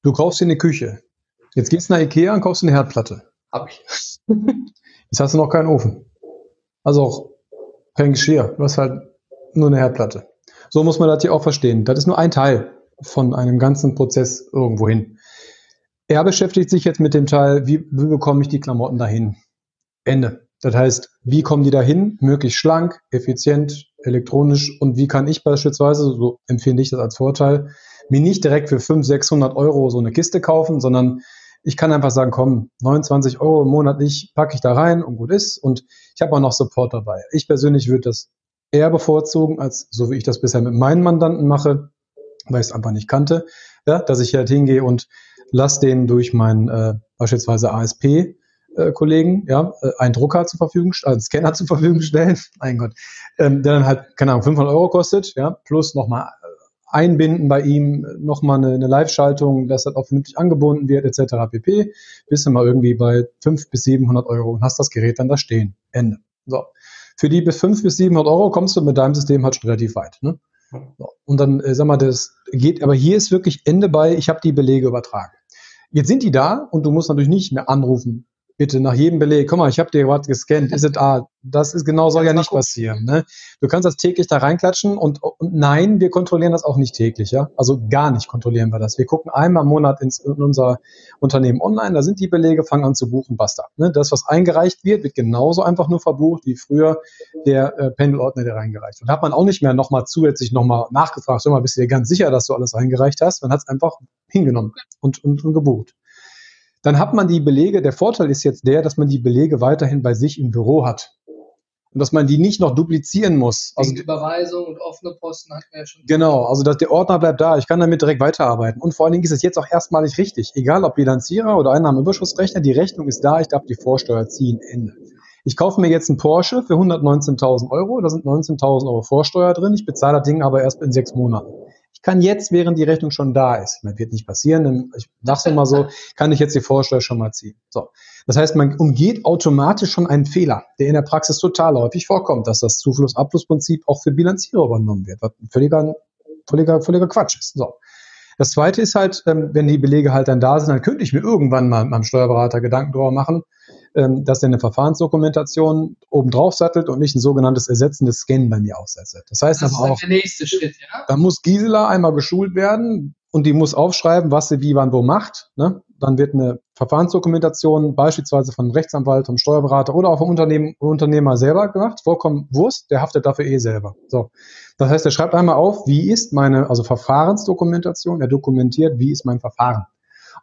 Du kaufst dir eine Küche. Jetzt gehst du nach Ikea und kaufst eine Herdplatte. Hab ich. Jetzt hast du noch keinen Ofen. Also auch kein Geschirr. Du hast halt nur eine Herdplatte. So muss man das hier auch verstehen. Das ist nur ein Teil von einem ganzen Prozess irgendwohin. Er beschäftigt sich jetzt mit dem Teil, wie, wie bekomme ich die Klamotten dahin? Ende. Das heißt, wie kommen die dahin? Möglichst schlank, effizient, elektronisch und wie kann ich beispielsweise, so empfinde ich das als Vorteil, mir nicht direkt für 500, 600 Euro so eine Kiste kaufen, sondern ich kann einfach sagen, komm, 29 Euro monatlich packe ich da rein und gut ist. Und ich habe auch noch Support dabei. Ich persönlich würde das eher bevorzugen, als so wie ich das bisher mit meinen Mandanten mache, weil ich es einfach nicht kannte, ja, dass ich halt hingehe und lasse denen durch meinen äh, beispielsweise ASP Kollegen ja, äh, einen Drucker zur Verfügung, einen Scanner zur Verfügung stellen, mein Gott, ähm, der dann halt, keine Ahnung, 500 Euro kostet, ja, plus nochmal einbinden bei ihm, nochmal eine, eine Live-Schaltung, dass das auch vernünftig angebunden wird, etc. pp. Bist du mal irgendwie bei 500 bis 700 Euro und hast das Gerät dann da stehen. Ende. So. Für die bis 500 bis 700 Euro kommst du mit deinem System halt schon relativ weit. Ne? So. Und dann, äh, sag mal, das geht, aber hier ist wirklich Ende bei, ich habe die Belege übertragen. Jetzt sind die da und du musst natürlich nicht mehr anrufen, bitte nach jedem Beleg, guck mal, ich habe dir was gescannt, ist es A. Das ist genau soll ja nicht passieren. Ne? Du kannst das täglich da reinklatschen und, und, nein, wir kontrollieren das auch nicht täglich, ja. Also gar nicht kontrollieren wir das. Wir gucken einmal im Monat ins, in unser Unternehmen online, da sind die Belege, fangen an zu buchen, basta. Ne? Das, was eingereicht wird, wird genauso einfach nur verbucht wie früher der äh, Pendelordner, der reingereicht wird. Da hat man auch nicht mehr nochmal zusätzlich nochmal nachgefragt, sag mal, bist du dir ganz sicher, dass du alles reingereicht hast? Man hat es einfach hingenommen und, und, und gebucht dann hat man die Belege, der Vorteil ist jetzt der, dass man die Belege weiterhin bei sich im Büro hat. Und dass man die nicht noch duplizieren muss. Also Überweisung und offene Posten hatten wir ja schon. Genau, also dass der Ordner bleibt da, ich kann damit direkt weiterarbeiten. Und vor allen Dingen ist es jetzt auch erstmalig richtig. Egal ob Bilanzierer oder Einnahmenüberschussrechner, die Rechnung ist da, ich darf die Vorsteuer ziehen, Ende. Ich kaufe mir jetzt einen Porsche für 119.000 Euro, da sind 19.000 Euro Vorsteuer drin, ich bezahle das Ding aber erst in sechs Monaten kann jetzt, während die Rechnung schon da ist, das wird nicht passieren, ich dachte mal so, kann ich jetzt die Vorsteuer schon mal ziehen. So. Das heißt, man umgeht automatisch schon einen Fehler, der in der Praxis total häufig vorkommt, dass das Zufluss-Abflussprinzip auch für Bilanzierer übernommen wird, was völliger, völliger, völliger Quatsch ist. So. Das zweite ist halt, ähm, wenn die Belege halt dann da sind, dann könnte ich mir irgendwann mal mit meinem Steuerberater Gedanken darüber machen, ähm, dass er eine Verfahrensdokumentation oben drauf sattelt und nicht ein sogenanntes ersetzendes Scannen bei mir aussetzt. Das heißt das aber ist auch, der nächste Schritt, ja. da muss Gisela einmal geschult werden und die muss aufschreiben, was sie wie, wann, wo macht. Ne? Dann wird eine Verfahrensdokumentation beispielsweise vom Rechtsanwalt, vom Steuerberater oder auch vom Unternehmen, Unternehmer selber gemacht. Vollkommen Wurst, der haftet dafür eh selber. So. Das heißt, er schreibt einmal auf, wie ist meine, also Verfahrensdokumentation, er dokumentiert, wie ist mein Verfahren.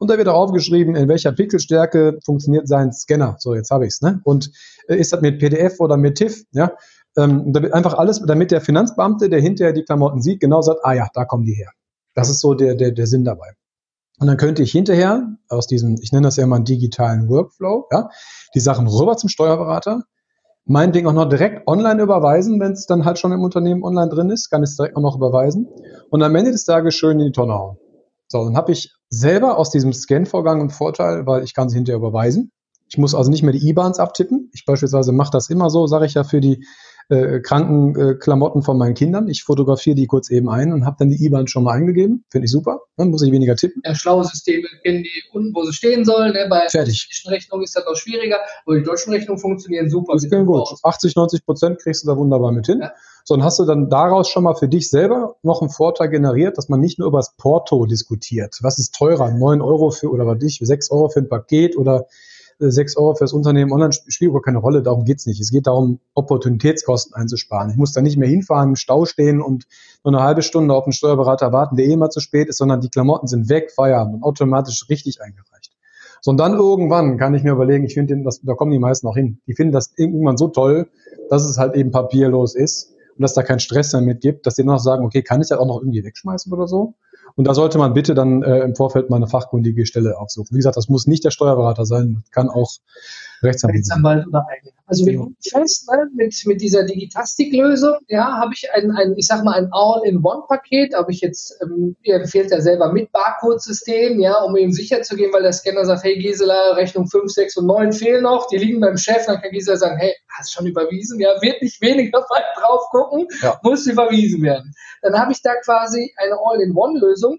Und da wird auch aufgeschrieben, in welcher Pixelstärke funktioniert sein Scanner. So, jetzt habe ich's. Ne? Und äh, ist das mit PDF oder mit TIFF? Ja? Ähm, da einfach alles, damit der Finanzbeamte, der hinterher die Klamotten sieht, genau sagt, ah ja, da kommen die her. Das ist so der, der, der Sinn dabei. Und dann könnte ich hinterher aus diesem, ich nenne das ja mal digitalen Workflow, ja, die Sachen rüber zum Steuerberater, mein Ding auch noch direkt online überweisen, wenn es dann halt schon im Unternehmen online drin ist, kann ich es direkt auch noch überweisen und am Ende des Tages schön in die Tonne hauen. So, dann habe ich selber aus diesem Scan-Vorgang einen Vorteil, weil ich kann sie hinterher überweisen. Ich muss also nicht mehr die IBANs abtippen. Ich beispielsweise mache das immer so, sage ich ja, für die äh, Krankenklamotten äh, von meinen Kindern. Ich fotografiere die kurz eben ein und habe dann die IBAN schon mal eingegeben. Finde ich super. Dann muss ich weniger tippen. Ja, schlaue Systeme kennen die unten, wo sie stehen sollen. Ne? Bei Fertig. der Rechnungen ist das auch schwieriger, aber die deutschen Rechnungen funktionieren super. Das gut. 80, 90 Prozent kriegst du da wunderbar mit hin. Ja. So, dann hast du dann daraus schon mal für dich selber noch einen Vorteil generiert, dass man nicht nur über das Porto diskutiert. Was ist teurer? 9 Euro für, oder was ich, 6 Euro für ein Paket oder 6 Euro fürs Unternehmen online spielt überhaupt keine Rolle, darum geht's nicht. Es geht darum, Opportunitätskosten einzusparen. Ich muss da nicht mehr hinfahren, im Stau stehen und nur eine halbe Stunde auf einen Steuerberater warten, der eh mal zu spät ist, sondern die Klamotten sind weg, Feierabend und automatisch richtig eingereicht. So, und dann irgendwann kann ich mir überlegen, ich finde, da kommen die meisten auch hin. Die finden das irgendwann so toll, dass es halt eben papierlos ist und dass da kein Stress damit gibt, dass die noch sagen, okay, kann ich das auch noch irgendwie wegschmeißen oder so? Und da sollte man bitte dann äh, im Vorfeld mal eine fachkundige Stelle aufsuchen. Wie gesagt, das muss nicht der Steuerberater sein, das kann auch Rechtsanwalt, Rechtsanwalt oder eigene. Also wir kommen fest, ne, mit, mit dieser Digitastik-Lösung, ja, habe ich ein, ein, ich sag mal, ein All-in-One-Paket, habe ich jetzt, ähm, ihr empfehlt ja selber mit Barcode-System, ja, um eben sicher zu gehen, weil der Scanner sagt, hey Gisela, Rechnung 5, 6 und 9 fehlen noch, die liegen beim Chef, dann kann Gisela sagen, hey, hast schon überwiesen, ja, wird nicht weniger weit drauf gucken, ja. muss überwiesen werden. Dann habe ich da quasi eine All-in-One-Lösung.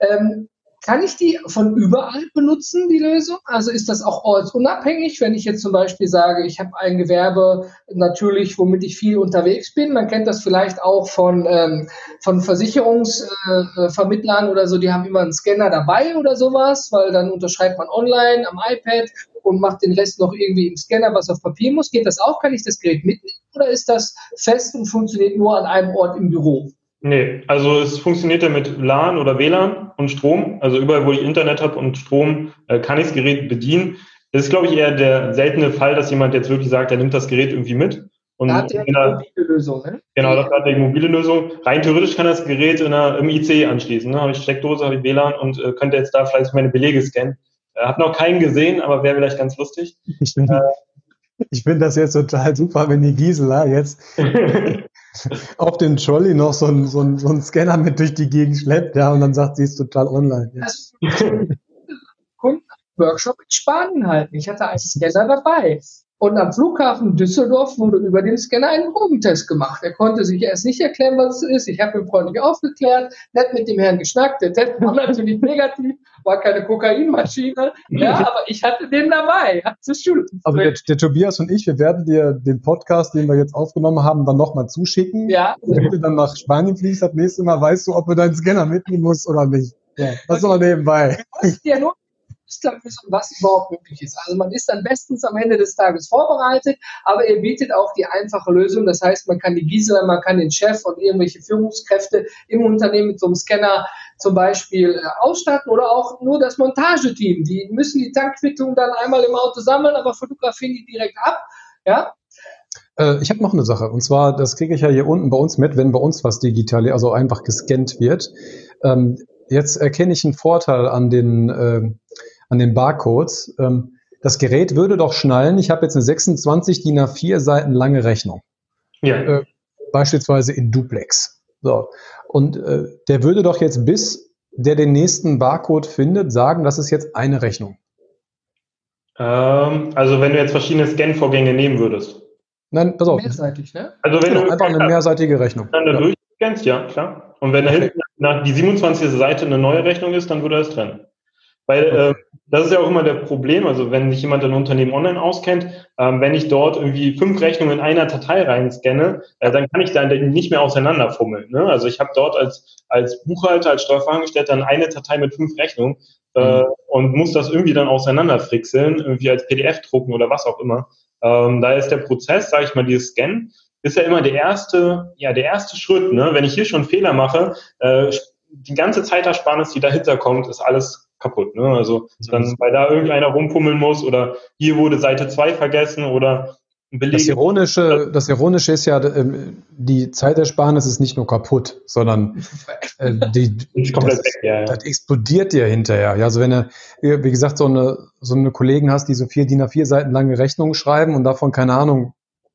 Ähm, kann ich die von überall benutzen, die Lösung? Also ist das auch ortsunabhängig, wenn ich jetzt zum Beispiel sage, ich habe ein Gewerbe natürlich, womit ich viel unterwegs bin. Man kennt das vielleicht auch von, ähm, von Versicherungsvermittlern äh, oder so, die haben immer einen Scanner dabei oder sowas, weil dann unterschreibt man online am iPad und macht den Rest noch irgendwie im Scanner, was auf Papier muss. Geht das auch? Kann ich das Gerät mitnehmen oder ist das fest und funktioniert nur an einem Ort im Büro? Nee, also es funktioniert ja mit LAN oder WLAN und Strom. Also überall, wo ich Internet habe und Strom, äh, kann ich das Gerät bedienen. Das ist, glaube ich, eher der seltene Fall, dass jemand jetzt wirklich sagt, er nimmt das Gerät irgendwie mit. Und da hat er die mobile Lösung, ne? Genau, das hat die mobile Lösung. Rein theoretisch kann das Gerät in einer, im IC anschließen. Ne? Habe ich Steckdose, habe ich WLAN und äh, könnte jetzt da vielleicht meine Belege scannen. Äh, hab noch keinen gesehen, aber wäre vielleicht ganz lustig. Ich finde äh, find das jetzt total super, wenn die Gisela jetzt auf den Trolley noch so einen so so ein Scanner mit durch die Gegend schleppt, ja, und dann sagt, sie ist total online. Ja. Kundenworkshop in Spanien halten. Ich hatte einen Scanner dabei. Und am Flughafen Düsseldorf wurde über den Scanner ein Drogentest gemacht. Er konnte sich erst nicht erklären, was es ist. Ich habe ihn freundlich aufgeklärt, nett mit dem Herrn geschnackt. Der Test war natürlich negativ, war keine Kokainmaschine. Ja, aber ich hatte den dabei. Also der, der, Tobias und ich, wir werden dir den Podcast, den wir jetzt aufgenommen haben, dann nochmal zuschicken. Ja. Wenn du dann nach Spanien fliegst, das nächste Mal weißt du, ob du deinen Scanner mitnehmen musst oder nicht. Ja, das ist aber nebenbei. Dir nur Musterlösung, was überhaupt möglich ist. Also man ist dann bestens am Ende des Tages vorbereitet, aber er bietet auch die einfache Lösung. Das heißt, man kann die Gisela, man kann den Chef und irgendwelche Führungskräfte im Unternehmen mit so einem Scanner zum Beispiel äh, ausstatten oder auch nur das Montageteam. Die müssen die Tankquittung dann einmal im Auto sammeln, aber fotografieren die direkt ab. Ja, äh, ich habe noch eine Sache, und zwar, das kriege ich ja hier unten bei uns mit, wenn bei uns was digital, also einfach gescannt wird. Ähm, jetzt erkenne ich einen Vorteil an den, äh, an den Barcodes. Ähm, das Gerät würde doch schnallen, ich habe jetzt eine 26 DIN A4 Seiten lange Rechnung. Ja. Äh, beispielsweise in Duplex. So. Und äh, der würde doch jetzt bis der den nächsten Barcode findet, sagen, das ist jetzt eine Rechnung. Ähm, also wenn du jetzt verschiedene Scan-Vorgänge nehmen würdest. Nein, pass auf. Mehrseitig, ne? Also wenn genau, du einfach eine mehrseitige Rechnung. Dann da ja. durchscannst, ja, klar. Und wenn da hinten nach die 27. Seite eine neue Rechnung ist, dann würde er es trennen. Weil äh, das ist ja auch immer der Problem, also wenn sich jemand ein Unternehmen online auskennt, ähm, wenn ich dort irgendwie fünf Rechnungen in einer Datei reinscanne, äh, dann kann ich da nicht mehr auseinanderfummeln. Ne? Also ich habe dort als, als Buchhalter, als Steuerfachangestellter dann eine Datei mit fünf Rechnungen äh, mhm. und muss das irgendwie dann auseinanderfrickeln, irgendwie als PDF drucken oder was auch immer. Ähm, da ist der Prozess, sage ich mal, dieses Scan, ist ja immer der erste, ja, der erste Schritt. Ne? Wenn ich hier schon Fehler mache, äh, die ganze Zeitersparnis, die dahinter kommt, ist alles kaputt. Ne? Also dann, weil da irgendeiner rumpummeln muss oder hier wurde Seite 2 vergessen oder Beleg. Das Ironische, das Ironische ist ja, ähm, die Zeitersparnis ist nicht nur kaputt, sondern äh, die, das, weg, ja, ja. das, explodiert dir hinterher. Ja, also wenn du, wie gesagt, so eine, so eine Kollegen hast, die so vier DIN A4 Seiten lange Rechnungen schreiben und davon, keine Ahnung,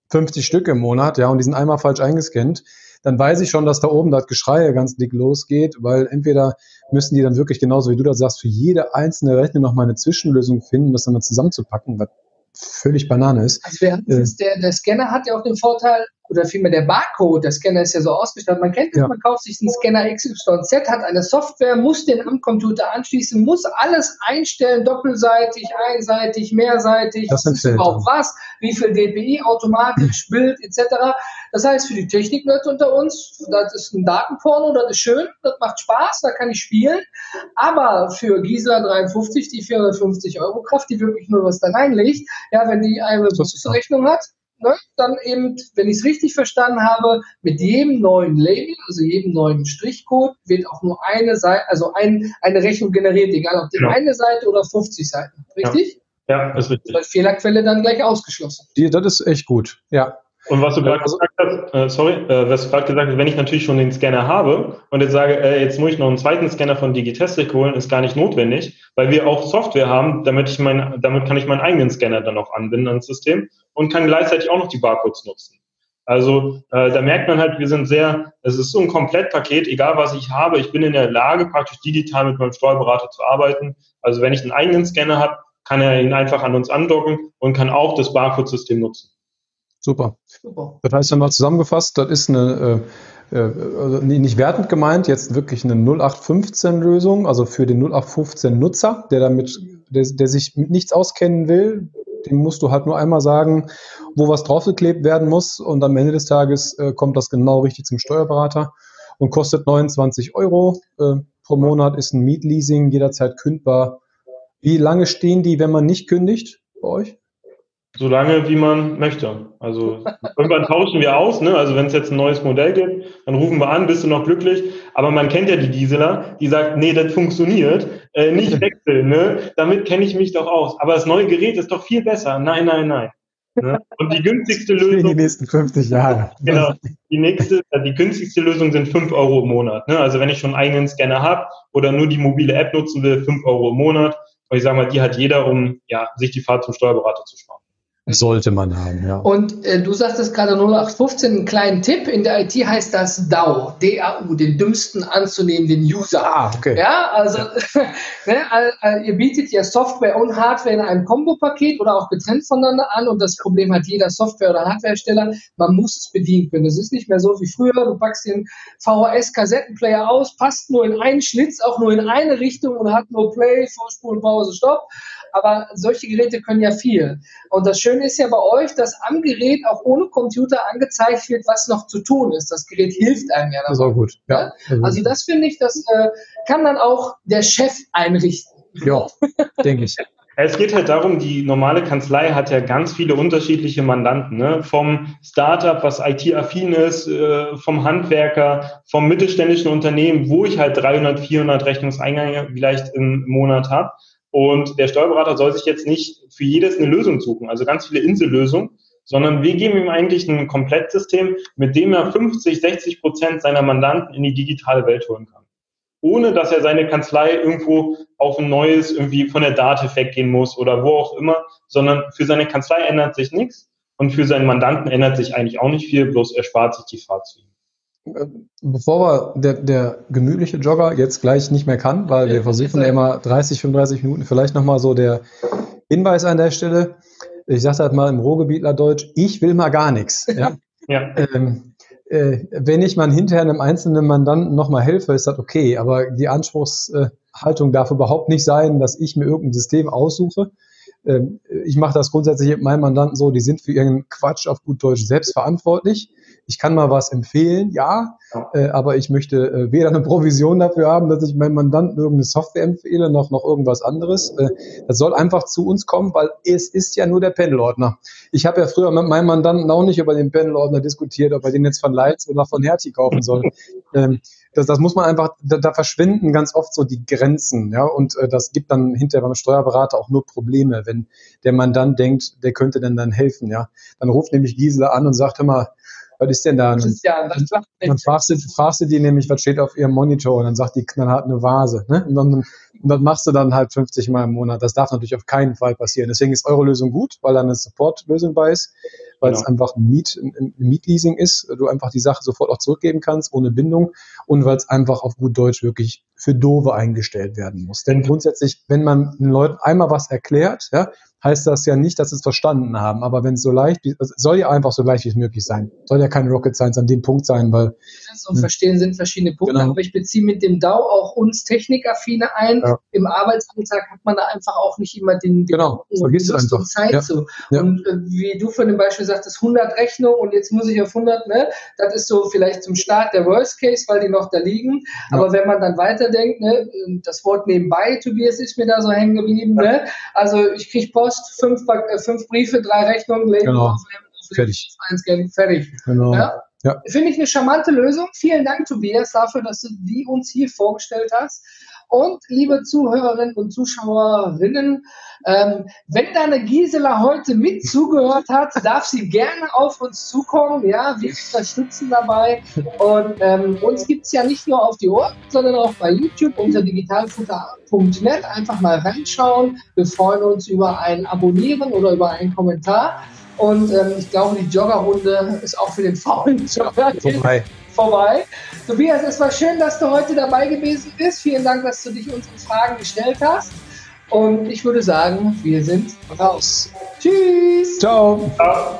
50 Stück im Monat, ja, und die sind einmal falsch eingescannt, dann weiß ich schon, dass da oben das Geschrei ganz dick losgeht, weil entweder müssen die dann wirklich genauso wie du das sagst, für jede einzelne Rechnung noch mal eine Zwischenlösung finden, das dann mal zusammenzupacken, was völlig Banane ist. Also wir, äh, der, der Scanner hat ja auch den Vorteil, oder vielmehr der Barcode, der Scanner ist ja so ausgestattet, man kennt es, ja. man kauft sich einen Scanner XYZ, hat eine Software, muss den am Computer anschließen, muss alles einstellen, doppelseitig, einseitig, mehrseitig, das ist überhaupt was, wie viel DPI, automatisch, Bild etc. Das heißt, für die Technikleute unter uns, das ist ein Datenporno, das ist schön, das macht Spaß, da kann ich spielen, aber für Gisela 53, die 450 Euro Kraft, die wirklich nur was da reinlegt, ja, wenn die eine Rechnung hat, ne, dann eben, wenn ich es richtig verstanden habe, mit jedem neuen Label, also jedem neuen Strichcode, wird auch nur eine Seite, also ein, eine Rechnung generiert, egal ob die ja. eine Seite oder 50 Seiten. Richtig? Ja, ja ist richtig. Weil Fehlerquelle dann gleich ausgeschlossen. Die, das ist echt gut, ja. Und was du gerade also, gesagt hast, äh, sorry, äh, was du gerade gesagt hast, wenn ich natürlich schon den Scanner habe und jetzt sage, äh, jetzt muss ich noch einen zweiten Scanner von Digitestic holen, ist gar nicht notwendig, weil wir auch Software haben, damit ich mein, damit kann ich meinen eigenen Scanner dann auch anbinden ans System und kann gleichzeitig auch noch die Barcodes nutzen. Also äh, da merkt man halt, wir sind sehr, es ist so ein Komplettpaket, egal was ich habe, ich bin in der Lage, praktisch digital mit meinem Steuerberater zu arbeiten. Also wenn ich einen eigenen Scanner habe, kann er ihn einfach an uns andocken und kann auch das Barcode-System nutzen. Super. Super. Das heißt nochmal zusammengefasst, das ist eine, äh, äh, also nicht wertend gemeint, jetzt wirklich eine 0815-Lösung, also für den 0815-Nutzer, der damit, der, der sich mit nichts auskennen will, dem musst du halt nur einmal sagen, wo was draufgeklebt werden muss und am Ende des Tages äh, kommt das genau richtig zum Steuerberater und kostet 29 Euro äh, pro Monat, ist ein Mietleasing, jederzeit kündbar. Wie lange stehen die, wenn man nicht kündigt bei euch? So lange, wie man möchte. Also irgendwann tauschen wir aus, ne? Also wenn es jetzt ein neues Modell gibt, dann rufen wir an, bist du noch glücklich? Aber man kennt ja die Gisela, die sagt, nee, das funktioniert, äh, nicht wechseln, ne? Damit kenne ich mich doch aus. Aber das neue Gerät ist doch viel besser. Nein, nein, nein. Ne? Und die günstigste Lösung. Die nächsten 50 Jahre. Genau. Die nächste, äh, die günstigste Lösung sind 5 Euro im Monat. Ne? Also wenn ich schon einen eigenen Scanner habe oder nur die mobile App nutzen will, 5 Euro im Monat. Und ich sage mal, die hat jeder, um ja, sich die Fahrt zum Steuerberater zu sparen. Sollte man haben, ja. Und äh, du sagtest gerade 0815, einen kleinen Tipp. In der IT heißt das DAO, D-A-U, den dümmsten anzunehmenden User. Ah, okay. Ja, also ja. ne, ihr bietet ja Software und Hardware in einem Kombo-Paket oder auch getrennt voneinander an. Und das Problem hat jeder Software- oder Hardwarehersteller, man muss es bedienen können. Es ist nicht mehr so wie früher. Du packst den VHS-Kassettenplayer aus, passt nur in einen Schlitz, auch nur in eine Richtung und hat nur Play, Vorspulen, Pause, Stopp aber solche Geräte können ja viel. Und das Schöne ist ja bei euch, dass am Gerät auch ohne Computer angezeigt wird, was noch zu tun ist. Das Gerät hilft einem ja dabei. Das ist auch gut. Ja. Also das finde ich, das äh, kann dann auch der Chef einrichten. Ja, denke ich. Es geht halt darum, die normale Kanzlei hat ja ganz viele unterschiedliche Mandanten, ne? vom Startup, was IT-affin ist, äh, vom Handwerker, vom mittelständischen Unternehmen, wo ich halt 300, 400 Rechnungseingänge vielleicht im Monat habe. Und der Steuerberater soll sich jetzt nicht für jedes eine Lösung suchen, also ganz viele Insellösungen, sondern wir geben ihm eigentlich ein Komplettsystem, mit dem er 50, 60 Prozent seiner Mandanten in die digitale Welt holen kann. Ohne dass er seine Kanzlei irgendwo auf ein neues, irgendwie von der Dativ weggehen muss oder wo auch immer, sondern für seine Kanzlei ändert sich nichts und für seinen Mandanten ändert sich eigentlich auch nicht viel, bloß er spart sich die ihm. Bevor wir der, der gemütliche Jogger jetzt gleich nicht mehr kann, weil wir versuchen ja immer 30, 35 Minuten, vielleicht nochmal so der Hinweis an der Stelle. Ich sage halt mal im Ruhrgebietler Deutsch, ich will mal gar nichts. Ja? ja. Ähm, äh, wenn ich mal hinterher einem einzelnen Mandanten nochmal helfe, ist das okay, aber die Anspruchshaltung darf überhaupt nicht sein, dass ich mir irgendein System aussuche. Ähm, ich mache das grundsätzlich mit meinen Mandanten so, die sind für ihren Quatsch auf gut Deutsch selbst verantwortlich ich kann mal was empfehlen, ja, äh, aber ich möchte äh, weder eine Provision dafür haben, dass ich meinem Mandanten irgendeine Software empfehle, noch noch irgendwas anderes. Äh, das soll einfach zu uns kommen, weil es ist ja nur der Pendelordner. Ich habe ja früher mit meinem Mandanten auch nicht über den Pendelordner diskutiert, ob er den jetzt von Leitz oder von Hertie kaufen soll. ähm, das, das muss man einfach, da, da verschwinden ganz oft so die Grenzen, ja, und äh, das gibt dann hinterher beim Steuerberater auch nur Probleme, wenn der Mandant denkt, der könnte denn dann helfen, ja. Dann ruft nämlich Gisela an und sagt immer, was ist denn da? Christian, das dann, dann fragst, du, fragst du die nämlich, was steht auf ihrem Monitor und dann sagt die knallhart eine Vase. Ne? Und, dann, und das machst du dann halt 50 Mal im Monat. Das darf natürlich auf keinen Fall passieren. Deswegen ist eure Lösung gut, weil da eine Support-Lösung bei ist, weil genau. es einfach ein, Miet, ein Mietleasing ist, du einfach die Sache sofort auch zurückgeben kannst, ohne Bindung und weil es einfach auf gut Deutsch wirklich für Dove eingestellt werden muss. Denn grundsätzlich, wenn man den Leuten einmal was erklärt, ja, heißt das ja nicht, dass sie es verstanden haben. Aber wenn es so leicht, es soll ja einfach so leicht wie es möglich sein. Soll ja kein Rocket Science an dem Punkt sein, weil. Und Verstehen sind verschiedene Punkte. Genau. Aber ich beziehe mit dem DAO auch uns Technikaffine ein. Ja. Im Arbeitsalltag hat man da einfach auch nicht immer den, den genau. vergisst du einfach. Zeit ja. zu. Ja. Und äh, wie du von dem Beispiel sagtest, 100 Rechnungen und jetzt muss ich auf 100, ne? Das ist so vielleicht zum Start der Worst Case, weil die noch da liegen. Aber wenn man dann weiterdenkt, ne? Das Wort nebenbei, Tobias, ist mir da so hängen geblieben, ne? Also ich kriege Post Post, fünf, äh, fünf Briefe, drei Rechnungen, legen genau. auf, fertig. Einscannen, fertig. Genau. Ja? Ja. Finde ich eine charmante Lösung. Vielen Dank, Tobias, dafür, dass du die uns hier vorgestellt hast. Und liebe Zuhörerinnen und Zuschauerinnen, ähm, wenn deine Gisela heute mit zugehört hat, darf sie gerne auf uns zukommen. Ja, wir unterstützen dabei. Und ähm, uns gibt es ja nicht nur auf die Ohren, sondern auch bei YouTube unter digitalfutter.net. Einfach mal reinschauen. Wir freuen uns über ein Abonnieren oder über einen Kommentar. Und ähm, ich glaube, die Joggerrunde ist auch für den faulen Jogger vorbei. vorbei. Tobias, es war schön, dass du heute dabei gewesen bist. Vielen Dank, dass du dich unseren Fragen gestellt hast. Und ich würde sagen, wir sind raus. Tschüss. Ciao. Ciao.